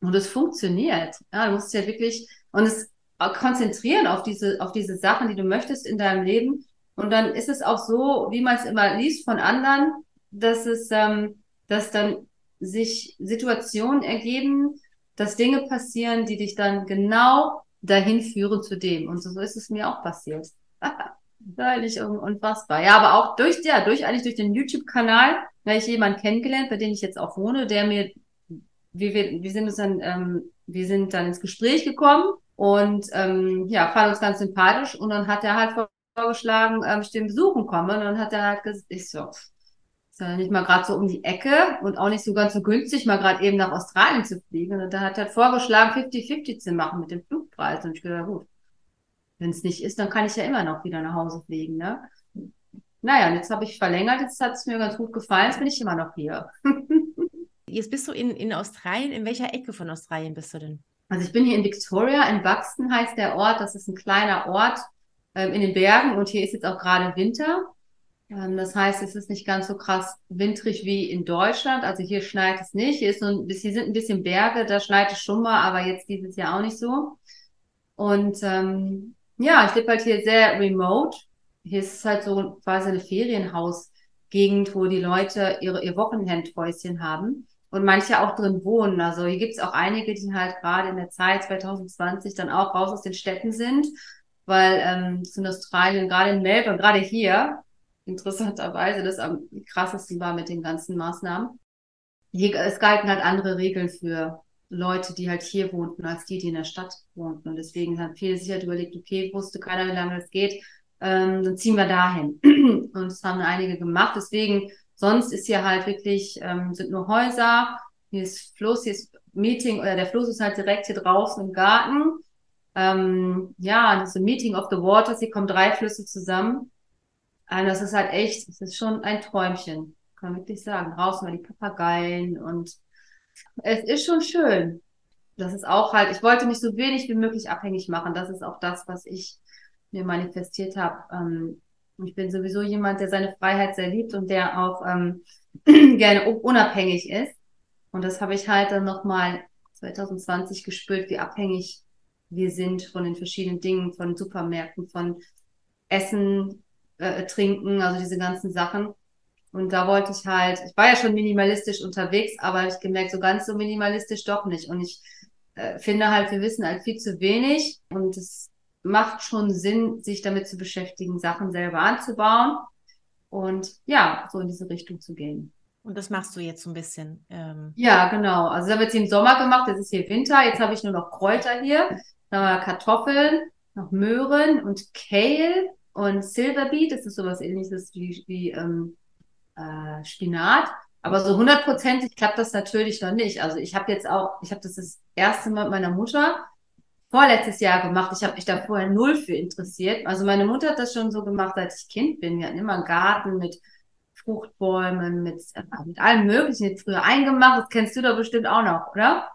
Und es funktioniert. Ja, du musst ja wirklich, und es konzentrieren auf diese, auf diese Sachen, die du möchtest in deinem Leben und dann ist es auch so, wie man es immer liest von anderen, dass es, ähm, dass dann sich Situationen ergeben, dass Dinge passieren, die dich dann genau dahin führen zu dem. Und so ist es mir auch passiert. Völlig unfassbar. Ja, aber auch durch, ja, durch, eigentlich durch den YouTube-Kanal, da ich jemanden kennengelernt, bei dem ich jetzt auch wohne, der mir, wie wir, wir sind uns dann, ähm, wir sind dann ins Gespräch gekommen und ähm, ja, fand uns ganz sympathisch und dann hat er halt vorgeschlagen, ähm, ich den besuchen komme. Und dann hat er halt gesagt, ich so, ist ja nicht mal gerade so um die Ecke und auch nicht so ganz so günstig, mal gerade eben nach Australien zu fliegen. Und da hat er vorgeschlagen, 50-50 zu machen mit dem Flugpreis. Und ich gedacht, gut, wenn es nicht ist, dann kann ich ja immer noch wieder nach Hause fliegen, ne? Naja, und jetzt habe ich verlängert, jetzt hat es mir ganz gut gefallen, jetzt bin ich immer noch hier. jetzt bist du in, in Australien. In welcher Ecke von Australien bist du denn? Also ich bin hier in Victoria, in Buxton heißt der Ort. Das ist ein kleiner Ort ähm, in den Bergen und hier ist jetzt auch gerade Winter. Ähm, das heißt, es ist nicht ganz so krass wintrig wie in Deutschland. Also hier schneit es nicht. Hier, ist so ein, hier sind ein bisschen Berge, da schneit es schon mal, aber jetzt dieses Jahr auch nicht so. Und ähm, ja, ich lebe halt hier sehr remote. Hier ist es halt so quasi eine Ferienhausgegend, wo die Leute ihre, ihr Wochenendhäuschen haben und manche auch drin wohnen. Also hier gibt es auch einige, die halt gerade in der Zeit 2020 dann auch raus aus den Städten sind weil ähm, das in Australien, gerade in Melbourne, gerade hier, interessanterweise das am krassesten war mit den ganzen Maßnahmen. Hier, es galten halt andere Regeln für Leute, die halt hier wohnten, als die, die in der Stadt wohnten. Und deswegen haben viele sich halt überlegt, okay, wusste keiner, wie lange das geht, ähm, dann ziehen wir dahin. Und das haben einige gemacht. Deswegen, sonst ist hier halt wirklich, ähm, sind nur Häuser, hier ist Fluss, hier ist Meeting, oder der Fluss ist halt direkt hier draußen im Garten ähm, ja, das ist ein Meeting of the Waters, hier kommen drei Flüsse zusammen. Und das ist halt echt, das ist schon ein Träumchen, kann man wirklich sagen. Draußen mal die Papageien und es ist schon schön. Das ist auch halt, ich wollte mich so wenig wie möglich abhängig machen. Das ist auch das, was ich mir manifestiert habe. Ähm, ich bin sowieso jemand, der seine Freiheit sehr liebt und der auch ähm, gerne unabhängig ist. Und das habe ich halt dann nochmal 2020 gespürt, wie abhängig wir sind von den verschiedenen Dingen, von Supermärkten, von Essen, äh, Trinken, also diese ganzen Sachen. Und da wollte ich halt, ich war ja schon minimalistisch unterwegs, aber ich gemerkt, so ganz so minimalistisch doch nicht. Und ich äh, finde halt, wir wissen halt viel zu wenig und es macht schon Sinn, sich damit zu beschäftigen, Sachen selber anzubauen und ja, so in diese Richtung zu gehen. Und das machst du jetzt so ein bisschen. Ähm ja, genau. Also das habe ich jetzt im Sommer gemacht, jetzt ist hier Winter, jetzt habe ich nur noch Kräuter hier. Dann haben wir Kartoffeln, noch Möhren und Kale und Silverbeet. Das ist sowas ähnliches wie, wie ähm, äh, Spinat. Aber so hundertprozentig klappt das natürlich noch nicht. Also ich habe jetzt auch, ich habe das das erste Mal mit meiner Mutter vorletztes Jahr gemacht. Ich habe mich da vorher null für interessiert. Also meine Mutter hat das schon so gemacht, seit ich Kind bin. Wir hatten immer einen Garten mit Fruchtbäumen, mit, äh, mit allem Möglichen. Jetzt früher eingemacht. Das kennst du doch bestimmt auch noch, oder?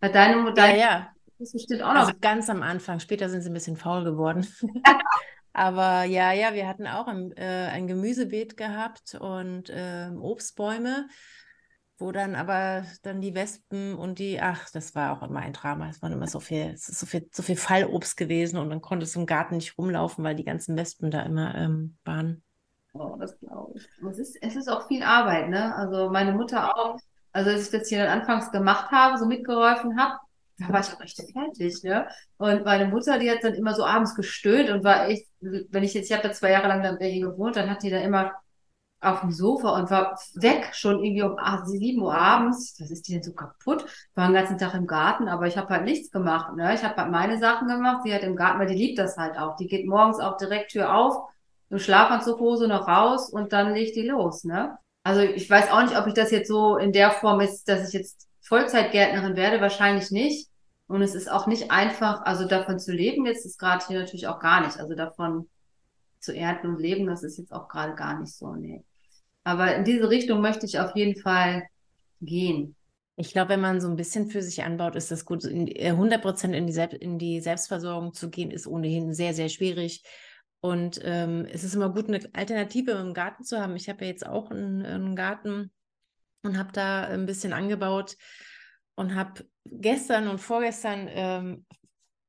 Hat deine Mutter? Ja, ja. Das bestimmt auch noch. Also ganz am Anfang, später sind sie ein bisschen faul geworden. Aber ja, ja, wir hatten auch ein, äh, ein Gemüsebeet gehabt und äh, Obstbäume, wo dann aber dann die Wespen und die, ach, das war auch immer ein Drama. Es war immer so viel, es ist so viel, so viel Fallobst gewesen und dann konntest du im Garten nicht rumlaufen, weil die ganzen Wespen da immer ähm, waren. Oh, das glaube ich. Es ist, es ist auch viel Arbeit, ne? Also meine Mutter auch, also als ich das hier dann anfangs gemacht habe, so mitgeholfen habe, da war ich auch echt fertig, ne? Und meine Mutter, die hat dann immer so abends gestöhnt und war echt, wenn ich jetzt, ich habe da zwei Jahre lang dann bei ihr gewohnt, dann hat die da immer auf dem Sofa und war weg, schon irgendwie um 8, 7 Uhr abends. Was ist die denn so kaputt? War den ganzen Tag im Garten, aber ich habe halt nichts gemacht. Ne? Ich habe halt meine Sachen gemacht. Sie hat im Garten, weil die liebt das halt auch. Die geht morgens auch direkt Tür auf, im Schlafanzug, Hose noch raus und dann legt die los. Ne? Also ich weiß auch nicht, ob ich das jetzt so in der Form ist, dass ich jetzt Vollzeitgärtnerin werde, wahrscheinlich nicht. Und es ist auch nicht einfach, also davon zu leben, jetzt ist gerade hier natürlich auch gar nicht. Also davon zu ernten und leben, das ist jetzt auch gerade gar nicht so, nee. Aber in diese Richtung möchte ich auf jeden Fall gehen. Ich glaube, wenn man so ein bisschen für sich anbaut, ist das gut. 100 äh, Prozent in, die in die Selbstversorgung zu gehen, ist ohnehin sehr, sehr schwierig. Und ähm, es ist immer gut, eine Alternative im Garten zu haben. Ich habe ja jetzt auch einen, einen Garten und habe da ein bisschen angebaut und habe gestern und vorgestern ähm,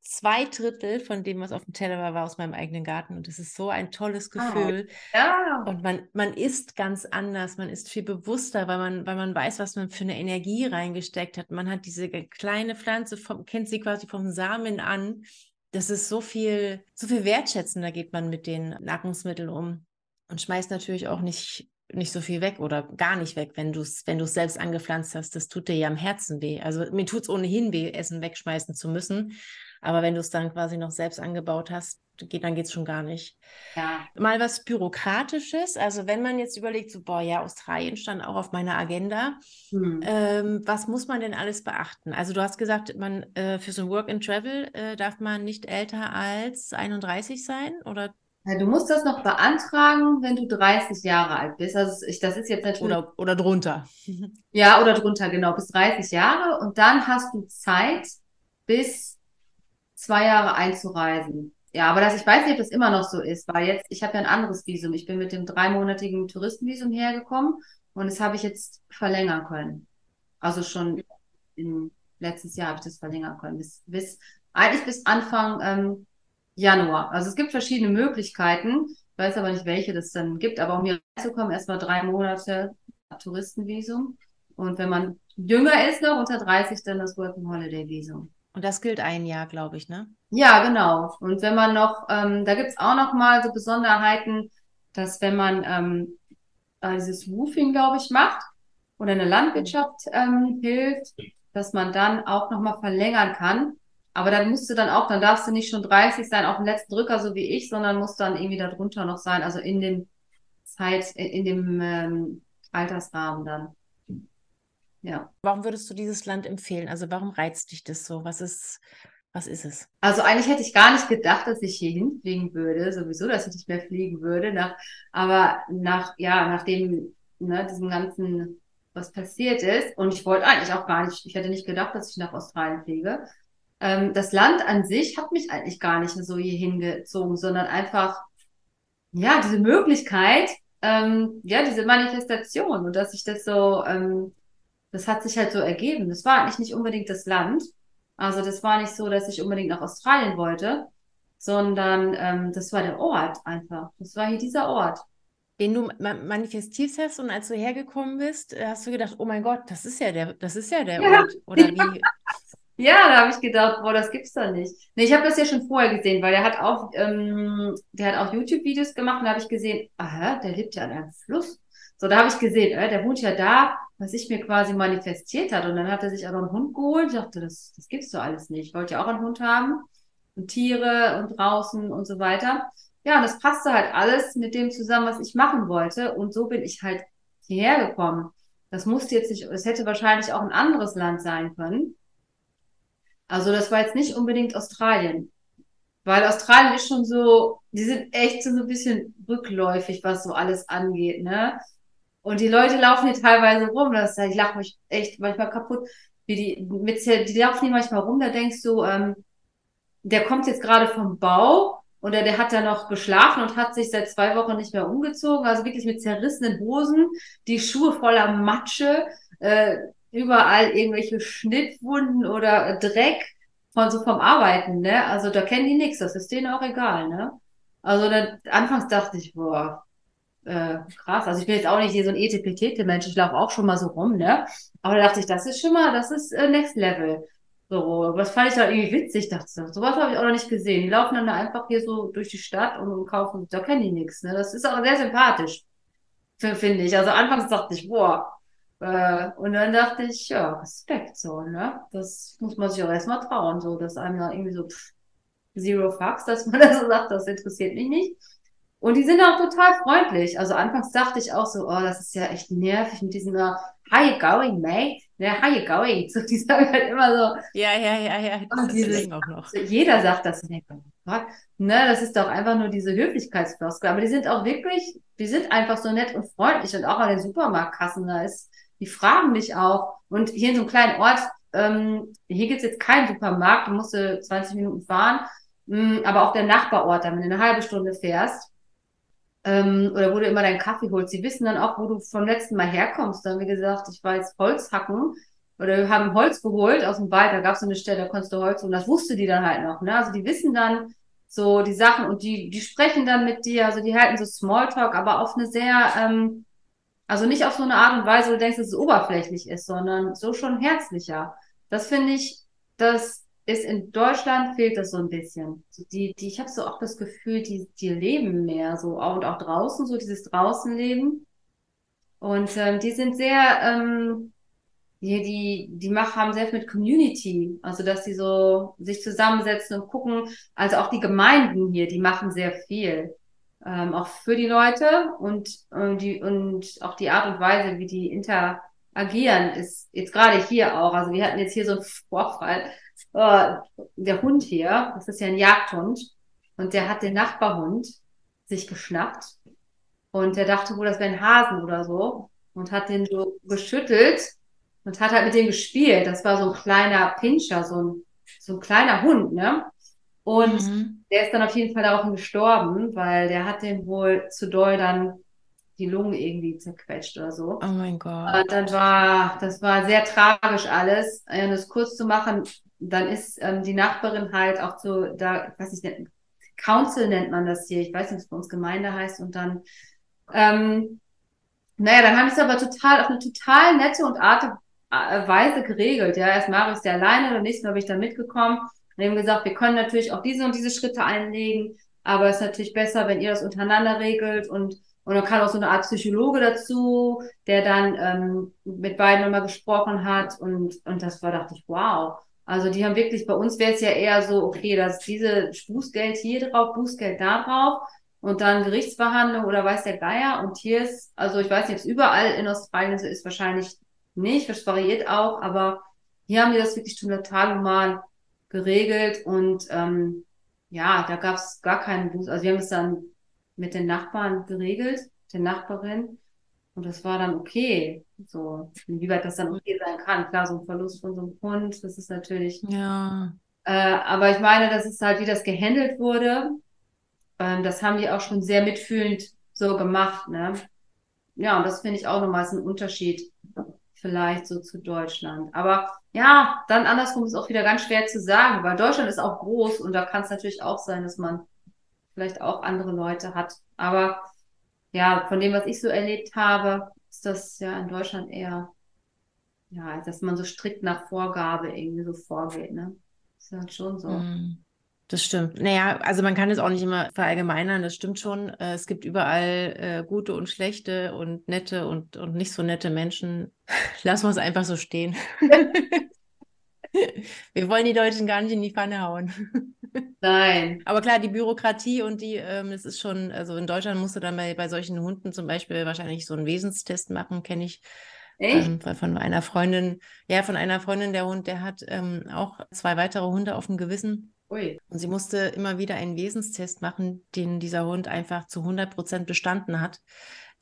zwei Drittel von dem, was auf dem Teller war, war aus meinem eigenen Garten. Und das ist so ein tolles ah, Gefühl. Oh, ja. Und man, man isst ganz anders, man ist viel bewusster, weil man, weil man weiß, was man für eine Energie reingesteckt hat. Man hat diese kleine Pflanze, vom, kennt sie quasi vom Samen an. Das ist so viel, so viel wertschätzender geht man mit den Nahrungsmitteln um. Und schmeißt natürlich auch nicht nicht so viel weg oder gar nicht weg, wenn du es wenn du's selbst angepflanzt hast. Das tut dir ja am Herzen weh. Also mir tut es ohnehin weh, Essen wegschmeißen zu müssen. Aber wenn du es dann quasi noch selbst angebaut hast, geht, dann geht es schon gar nicht. Ja. Mal was Bürokratisches. Also wenn man jetzt überlegt, so, boah, ja, Australien stand auch auf meiner Agenda. Hm. Ähm, was muss man denn alles beachten? Also du hast gesagt, man äh, für so ein Work and Travel äh, darf man nicht älter als 31 sein oder ja, du musst das noch beantragen, wenn du 30 Jahre alt bist. Also ich, das ist jetzt natürlich. Oder, oder drunter. Ja, oder drunter, genau, bis 30 Jahre. Und dann hast du Zeit, bis zwei Jahre einzureisen. Ja, aber das, ich weiß nicht, ob das immer noch so ist, weil jetzt, ich habe ja ein anderes Visum. Ich bin mit dem dreimonatigen Touristenvisum hergekommen und das habe ich jetzt verlängern können. Also schon im letztes Jahr habe ich das verlängern können. Bis, bis eigentlich bis Anfang ähm, Januar. Also es gibt verschiedene Möglichkeiten. Ich weiß aber nicht, welche das dann gibt. Aber um hier reinzukommen, erstmal drei Monate Touristenvisum. Und wenn man jünger ist, noch unter 30, dann das Working Holiday Visum. Und das gilt ein Jahr, glaube ich, ne? Ja, genau. Und wenn man noch, ähm, da gibt's auch noch mal so Besonderheiten, dass wenn man ähm, äh, dieses Woofing, glaube ich, macht oder in der Landwirtschaft ähm, hilft, dass man dann auch noch mal verlängern kann. Aber dann musst du dann auch, dann darfst du nicht schon 30 sein auf dem letzten Drücker, so wie ich, sondern musst dann irgendwie darunter noch sein, also in dem Zeit, in dem ähm, Altersrahmen dann. Ja. Warum würdest du dieses Land empfehlen? Also warum reizt dich das so? Was ist, was ist es? Also eigentlich hätte ich gar nicht gedacht, dass ich hier hinfliegen würde, sowieso, dass ich nicht mehr fliegen würde. Nach, aber nach, ja, nachdem ne, diesem ganzen, was passiert ist, und ich wollte eigentlich auch gar nicht, ich hätte nicht gedacht, dass ich nach Australien fliege ähm, das Land an sich hat mich eigentlich gar nicht so hier hingezogen, sondern einfach, ja, diese Möglichkeit, ähm, ja, diese Manifestation und dass ich das so, ähm, das hat sich halt so ergeben. Das war eigentlich nicht unbedingt das Land. Also das war nicht so, dass ich unbedingt nach Australien wollte, sondern ähm, das war der Ort einfach. Das war hier dieser Ort. Den du manifestiert hast und als du hergekommen bist, äh, hast du gedacht, oh mein Gott, das ist ja der, das ist ja der ja. Ort. Oder wie? Ja, da habe ich gedacht, boah, das gibt's doch nicht. Nee, ich habe das ja schon vorher gesehen, weil der hat auch, ähm, der hat auch YouTube-Videos gemacht und da habe ich gesehen, aha, der lebt ja an einem Fluss. So, da habe ich gesehen, äh, der wohnt ja da, was sich mir quasi manifestiert hat. Und dann hat er sich auch noch einen Hund geholt. Ich dachte, das, das gibt's doch alles nicht. Ich wollte ja auch einen Hund haben. Und Tiere und draußen und so weiter. Ja, und das passte halt alles mit dem zusammen, was ich machen wollte. Und so bin ich halt hierher gekommen. Das musste jetzt nicht, es hätte wahrscheinlich auch ein anderes Land sein können. Also das war jetzt nicht unbedingt Australien. Weil Australien ist schon so, die sind echt so ein bisschen rückläufig, was so alles angeht, ne? Und die Leute laufen hier teilweise rum, das, ich lache mich echt manchmal kaputt, wie die, mit, die laufen hier manchmal rum, da denkst du, ähm, der kommt jetzt gerade vom Bau oder der hat da noch geschlafen und hat sich seit zwei Wochen nicht mehr umgezogen, also wirklich mit zerrissenen Hosen, die Schuhe voller Matsche, äh, überall irgendwelche Schnittwunden oder Dreck von so vom Arbeiten, ne? Also da kennen die nichts, das ist denen auch egal, ne? Also dann, anfangs dachte ich, boah, äh, krass. Also ich bin jetzt auch nicht hier so ein Etepetete-Mensch, ich laufe auch schon mal so rum, ne? Aber da dachte ich, das ist schon mal, das ist äh, Next Level. So, was fand ich da irgendwie witzig, dachte ich, sowas habe ich auch noch nicht gesehen. Die laufen dann da einfach hier so durch die Stadt und, und kaufen, da kennen die nichts, ne? Das ist auch sehr sympathisch. finde ich. Also anfangs dachte ich, boah. Äh, und dann dachte ich, ja, Respekt so, ne? Das muss man sich auch erstmal trauen, so, dass einem da irgendwie so pff, Zero Fucks, dass man da so sagt, das interessiert mich nicht. Und die sind auch total freundlich. Also anfangs dachte ich auch so, oh, das ist ja echt nervig mit diesem uh, How you going, mate? Ja, how you going? So, die sagen halt immer so. Ja, ja, ja, ja. Das dieses, auch noch. Jeder sagt das. Ne, das ist doch einfach nur diese Höflichkeitsfloskel. Aber die sind auch wirklich, die sind einfach so nett und freundlich. Und auch an den Supermarktkassen, da ist, die fragen dich auch. Und hier in so einem kleinen Ort, ähm, hier gibt's jetzt keinen Supermarkt, du musst 20 Minuten fahren. Mm, aber auch der Nachbarort, wenn du eine halbe Stunde fährst, ähm, oder wo du immer deinen Kaffee holst. Sie wissen dann auch, wo du vom letzten Mal herkommst. Dann, wie gesagt, ich war jetzt Holz hacken oder wir haben Holz geholt aus dem Wald, da gab es so eine Stelle, da konntest du Holz und das wusste die dann halt noch. Ne? Also die wissen dann so die Sachen und die, die sprechen dann mit dir, also die halten so Smalltalk, aber auf eine sehr, ähm, also nicht auf so eine Art und Weise, wo du denkst, dass es oberflächlich ist, sondern so schon herzlicher. Das finde ich, das ist in Deutschland fehlt das so ein bisschen. Die, die, ich habe so auch das Gefühl, die, die leben mehr so und auch draußen, so dieses Draußenleben. Und ähm, die sind sehr, ähm, die, die, die machen, haben sehr viel mit Community, also dass die so sich zusammensetzen und gucken. Also auch die Gemeinden hier, die machen sehr viel. Ähm, auch für die Leute und, und, die, und auch die Art und Weise, wie die interagieren, ist jetzt gerade hier auch. Also wir hatten jetzt hier so einen Vorfall äh, der Hund hier, das ist ja ein Jagdhund, und der hat den Nachbarhund sich geschnappt und der dachte wohl, das wäre ein Hasen oder so und hat den so geschüttelt und hat halt mit dem gespielt. Das war so ein kleiner Pinscher, so ein, so ein kleiner Hund, ne? Und mhm. Der ist dann auf jeden Fall daraufhin gestorben, weil der hat den wohl zu doll dann die Lungen irgendwie zerquetscht oder so. Oh mein Gott. Und dann war, das war sehr tragisch alles. Um es kurz zu machen, dann ist ähm, die Nachbarin halt auch so, da, ich weiß nicht, Council nennt man das hier, ich weiß nicht, was bei uns Gemeinde heißt, und dann, ähm, naja, dann haben sie es aber total, auf eine total nette und Art äh, Weise geregelt. Ja, erst Marius der alleine, beim nächsten Mal bin ich da mitgekommen und haben gesagt, wir können natürlich auch diese und diese Schritte einlegen, aber es ist natürlich besser, wenn ihr das untereinander regelt und und dann kam auch so eine Art Psychologe dazu, der dann ähm, mit beiden nochmal gesprochen hat und, und das war, dachte ich, wow. Also die haben wirklich, bei uns wäre es ja eher so, okay, dass diese Bußgeld hier drauf, Bußgeld da drauf und dann Gerichtsverhandlung oder weiß der Geier. Und hier ist, also ich weiß nicht, ob es überall in Australien so ist, wahrscheinlich nicht, das variiert auch, aber hier haben die das wirklich total normal geregelt und ähm, ja, da gab es gar keinen Buß. Also wir haben es dann mit den Nachbarn geregelt, den Nachbarin. Und das war dann okay. So, wie weit das dann okay sein kann. Klar, so ein Verlust von so einem Hund, das ist natürlich. Ja. Äh, aber ich meine, das ist halt, wie das gehandelt wurde. Ähm, das haben die auch schon sehr mitfühlend so gemacht, ne? Ja, und das finde ich auch nochmal ein Unterschied vielleicht so zu Deutschland. Aber ja, dann andersrum ist auch wieder ganz schwer zu sagen, weil Deutschland ist auch groß und da kann es natürlich auch sein, dass man vielleicht auch andere Leute hat. Aber ja, von dem, was ich so erlebt habe, ist das ja in Deutschland eher, ja, dass man so strikt nach Vorgabe irgendwie so vorgeht, ne? Ist halt schon so. Mm, das stimmt. Naja, also man kann es auch nicht immer verallgemeinern, das stimmt schon. Äh, es gibt überall äh, gute und schlechte und nette und, und nicht so nette Menschen. Lassen wir es einfach so stehen. Wir wollen die Deutschen gar nicht in die Pfanne hauen. Nein. Aber klar, die Bürokratie und die, ähm, es ist schon, also in Deutschland musst du dann bei, bei solchen Hunden zum Beispiel wahrscheinlich so einen Wesenstest machen, kenne ich. Echt? Ähm, von einer Freundin, ja, von einer Freundin, der Hund, der hat ähm, auch zwei weitere Hunde auf dem Gewissen. Ui. Und sie musste immer wieder einen Wesenstest machen, den dieser Hund einfach zu 100 Prozent bestanden hat.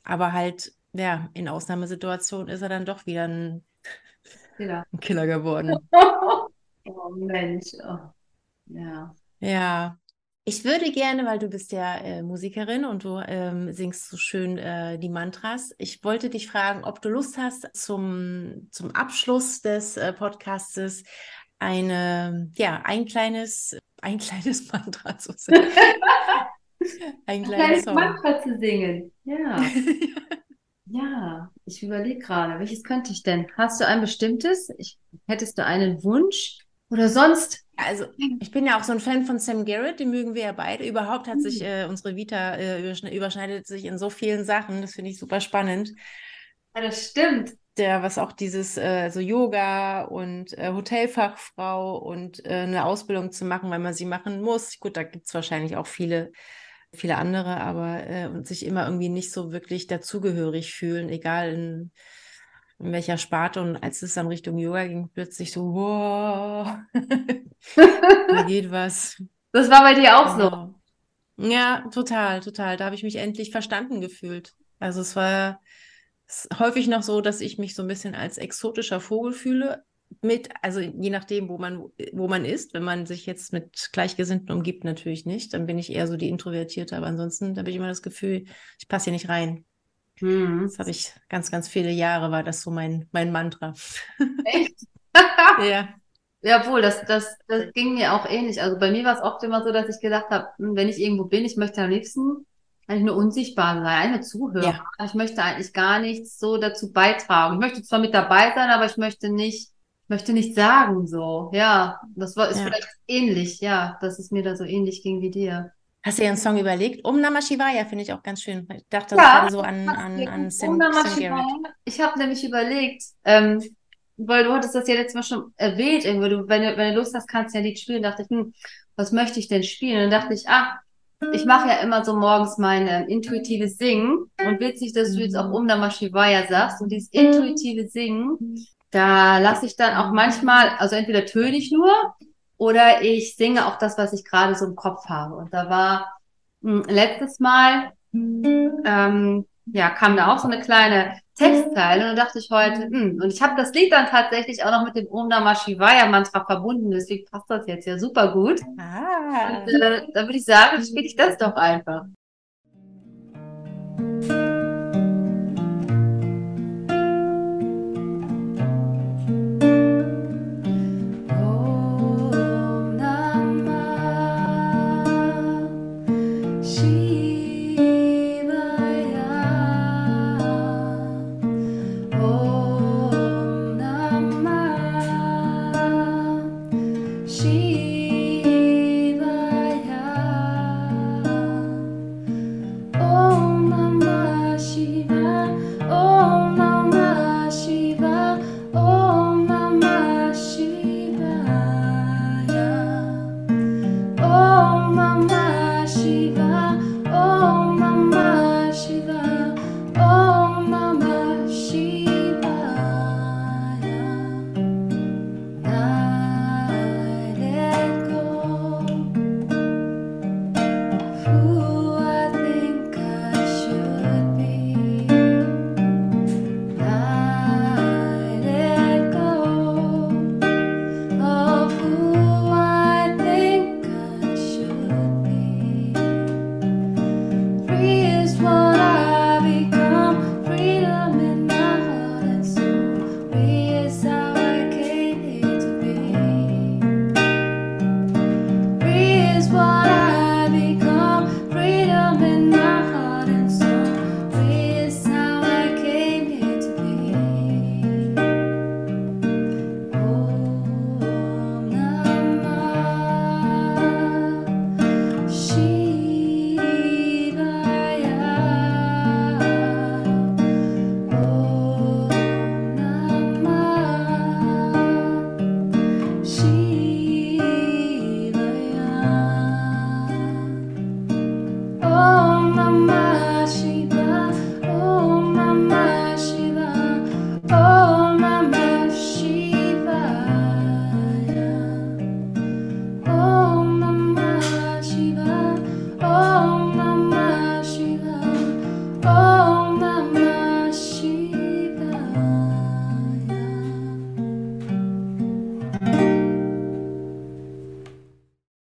Aber halt, ja, in Ausnahmesituationen ist er dann doch wieder ein Killer, ein Killer geworden. oh Mensch. Oh. Ja. Ja. Ich würde gerne, weil du bist ja äh, Musikerin und du ähm, singst so schön äh, die Mantras. Ich wollte dich fragen, ob du Lust hast, zum, zum Abschluss des äh, Podcastes eine, ja, ein kleines, ein kleines Mantra zu singen. ein kleines Mantra zu singen. Ja. ja, ich überlege gerade, welches könnte ich denn? Hast du ein bestimmtes? Ich, hättest du einen Wunsch? Oder sonst Also, ich bin ja auch so ein Fan von Sam Garrett, den mögen wir ja beide. Überhaupt hat sich Mhm. äh, unsere Vita äh, überschne- überschneidet sich in so vielen Sachen. Das finde ich super spannend. Ja, das stimmt. Der, was auch dieses äh, so Yoga und äh, Hotelfachfrau und äh, eine Ausbildung zu machen, weil man sie machen muss. Gut, da gibt es wahrscheinlich auch viele, viele andere, aber äh, und sich immer irgendwie nicht so wirklich dazugehörig fühlen, egal in, in welcher Sparte. Und als es dann Richtung Yoga ging, plötzlich so, wow, da geht was. Das war bei dir auch so. Genau. Ja, total, total. Da habe ich mich endlich verstanden gefühlt. Also es war es ist häufig noch so, dass ich mich so ein bisschen als exotischer Vogel fühle. Mit, also je nachdem, wo man, wo man ist, wenn man sich jetzt mit Gleichgesinnten umgibt, natürlich nicht. Dann bin ich eher so die Introvertierte, aber ansonsten habe ich immer das Gefühl, ich passe hier nicht rein. Hm. Das habe ich ganz, ganz viele Jahre, war das so mein, mein Mantra. Echt? Ja. Ja, wohl, das, das, das ging mir auch ähnlich. Also bei mir war es oft immer so, dass ich gedacht habe, hm, wenn ich irgendwo bin, ich möchte am liebsten eigentlich nur unsichtbar sein, nur Zuhörer. Ja. Ich möchte eigentlich gar nichts so dazu beitragen. Ich möchte zwar mit dabei sein, aber ich möchte nicht, ich möchte nicht sagen so. Ja, das war, ist Ja. vielleicht ähnlich, ja, dass es mir da so ähnlich ging wie dir. Hast du dir einen Song überlegt? Om Namah Shivaya finde ich auch ganz schön. Ich dachte Ja, gerade so an, an, an Sam, Om Namah. Shivaya. Ich habe nämlich überlegt, ähm, weil du hattest das ja letztes Mal schon erwähnt, irgendwie, du, wenn du, wenn du Lust hast, kannst du ja ein Lied spielen. dachte ich, hm, was möchte ich denn spielen? Und dann dachte ich, ah, ich mache ja immer so morgens mein ähm, intuitives Singen. Und witzig, dass du jetzt auch Om Namah Shivaya sagst. Und dieses intuitive Singen, da lasse ich dann auch manchmal, also entweder töne ich nur oder ich singe auch das, was ich gerade so im Kopf habe. Und da war mh, letztes Mal ähm, ja, kam da auch so eine kleine Textzeile und dann dachte ich heute, hm, und ich habe das Lied dann tatsächlich auch noch mit dem Om Namah Shivaya Mantra verbunden, deswegen passt das jetzt ja super gut. Ah. Und äh, dann würde ich sagen, spiele ich das doch einfach.